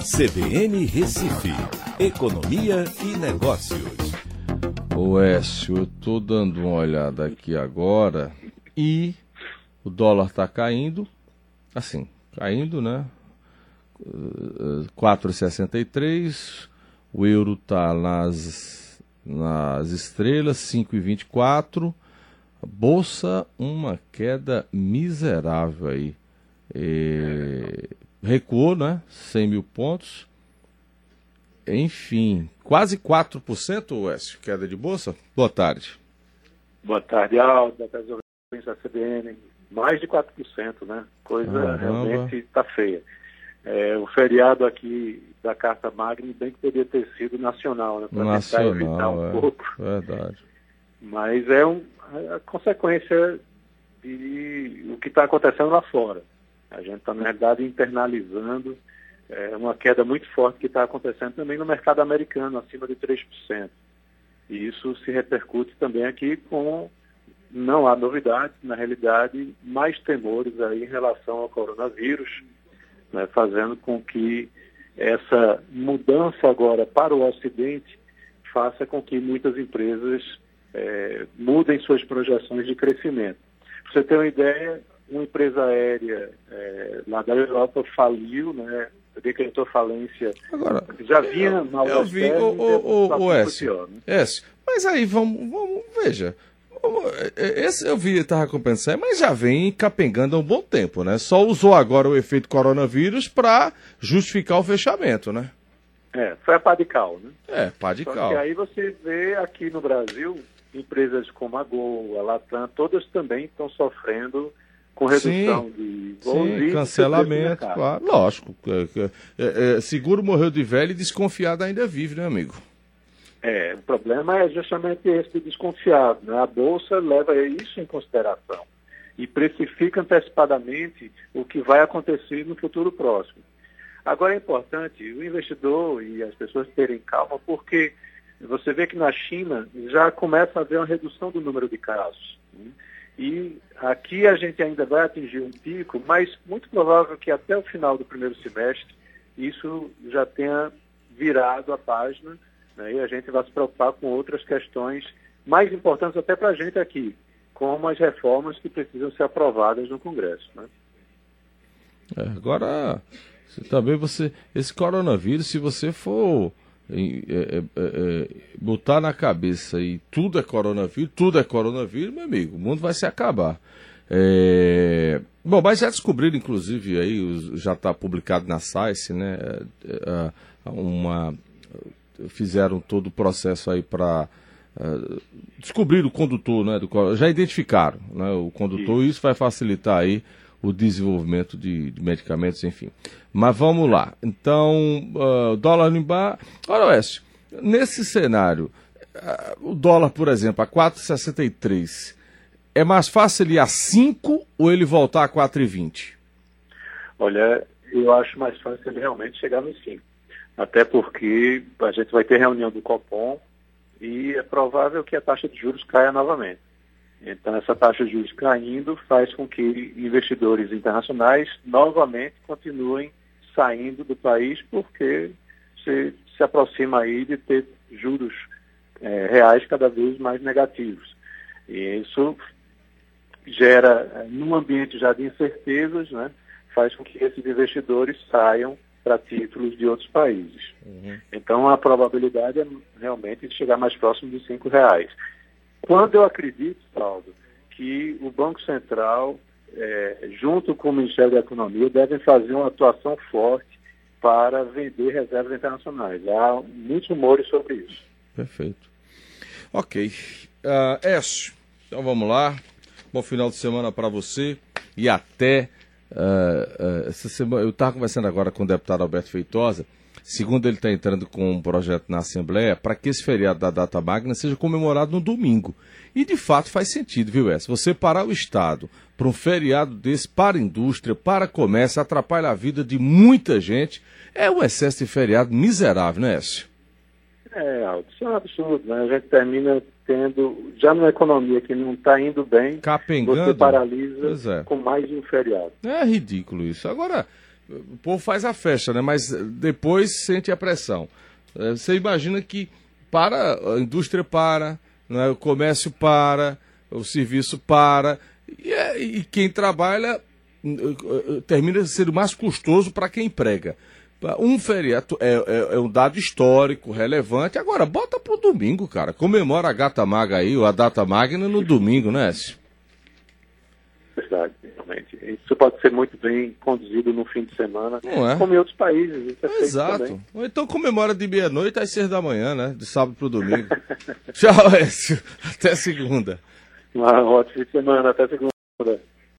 CBN Recife, Economia e Negócios. O Écio, eu estou dando uma olhada aqui agora e o dólar está caindo, assim, caindo, né? 4,63, o euro está nas, nas estrelas, 5,24, bolsa, uma queda miserável aí. E recuou, né? 100 mil pontos. Enfim, quase 4%, Wes, queda de bolsa? Boa tarde. Boa tarde, Aldo, boa tarde, da CBN. Mais de 4%, né? Coisa Caramba. realmente está feia. É, o feriado aqui da Carta Magna, bem que poderia ter sido nacional, né? Para tentar evitar um é, pouco. Verdade. Mas é um, a consequência de o que está acontecendo lá fora. A gente está, na verdade, internalizando é, uma queda muito forte que está acontecendo também no mercado americano, acima de 3%. E isso se repercute também aqui com, não há novidades, na realidade, mais temores aí em relação ao coronavírus, né, fazendo com que essa mudança agora para o Ocidente faça com que muitas empresas é, mudem suas projeções de crescimento. Para você ter uma ideia, uma empresa aérea é, lá da Europa faliu, né? decretou falência. Agora, já vinha mal Eu vi, o, o, o, o S, né? S. Mas aí vamos, vamos veja. É, é, esse eu vi, estava compensando, mas já vem capengando há um bom tempo, né? Só usou agora o efeito coronavírus para justificar o fechamento, né? É, foi a pá de cal, né? É, de Só cal. E aí você vê aqui no Brasil, empresas como a Gol, a Latam, todas também estão sofrendo com redução sim, de voos sim, cancelamento, claro, lógico. É, é, é, seguro morreu de velho e desconfiado ainda vive, né, amigo? É, o problema é justamente esse de desconfiado. Né? A Bolsa leva isso em consideração e precifica antecipadamente o que vai acontecer no futuro próximo. Agora é importante o investidor e as pessoas terem calma, porque você vê que na China já começa a haver uma redução do número de casos. Né? E aqui a gente ainda vai atingir um pico, mas muito provável que até o final do primeiro semestre isso já tenha virado a página né, e a gente vai se preocupar com outras questões mais importantes até para a gente aqui, como as reformas que precisam ser aprovadas no Congresso. Né? É, agora, também você, esse coronavírus, se você for é, é, é, botar na cabeça e tudo é coronavírus, tudo é coronavírus, meu amigo, o mundo vai se acabar. Bom, mas já descobriram, inclusive, aí, já está publicado na SAIS, né? Uma... Fizeram todo o processo aí para uh, descobrir o condutor, né? Do... Já identificaram né, o condutor, e isso vai facilitar aí o desenvolvimento de, de medicamentos, enfim. Mas vamos lá. Então, uh, dólar no bar. Olha, Oeste, nesse cenário, uh, o dólar, por exemplo, a 4,63, é mais fácil ele ir a 5 ou ele voltar a 4,20? Olha, eu acho mais fácil ele realmente chegar no 5. Até porque a gente vai ter reunião do Copom e é provável que a taxa de juros caia novamente. Então, essa taxa de juros caindo faz com que investidores internacionais novamente continuem saindo do país porque se, se aproxima aí de ter juros é, reais cada vez mais negativos. E isso gera, é, num ambiente já de incertezas, né, faz com que esses investidores saiam para títulos de outros países. Uhum. Então, a probabilidade é realmente de chegar mais próximo de cinco reais. Quando eu acredito, Paulo, que o Banco Central, é, junto com o Ministério da Economia, devem fazer uma atuação forte para vender reservas internacionais. Há muitos rumores sobre isso. Perfeito. Ok. Uh, Écio, então vamos lá. Bom final de semana para você e até uh, uh, essa semana. Eu estava conversando agora com o deputado Alberto Feitosa. Segundo ele está entrando com um projeto na Assembleia para que esse feriado da data magna seja comemorado no domingo. E de fato faz sentido, viu, Essa? Você parar o Estado para um feriado desse para a indústria, para comércio, atrapalha a vida de muita gente. É um excesso de feriado miserável, não é, Écio? É, Aldo, isso é um absurdo, né? A gente termina tendo, já numa economia que não está indo bem, Capengando. você paralisa é. com mais um feriado. É ridículo isso. Agora, o povo faz a festa, né? Mas depois sente a pressão. É, você imagina que para, a indústria para, né? o comércio para, o serviço para, e, é, e quem trabalha termina sendo mais custoso para quem emprega. Um feriado é, é, é, um dado histórico, relevante. Agora, bota pro domingo, cara. Comemora a gata maga aí, ou a data magna no domingo, né, Écio? Verdade. Isso pode ser muito bem conduzido no fim de semana, é? como em outros países. É Exato. Ou então comemora de meia-noite às seis da manhã, né? De sábado pro domingo. Tchau, Écio. Até segunda. Uma ótima fim de semana. Até segunda.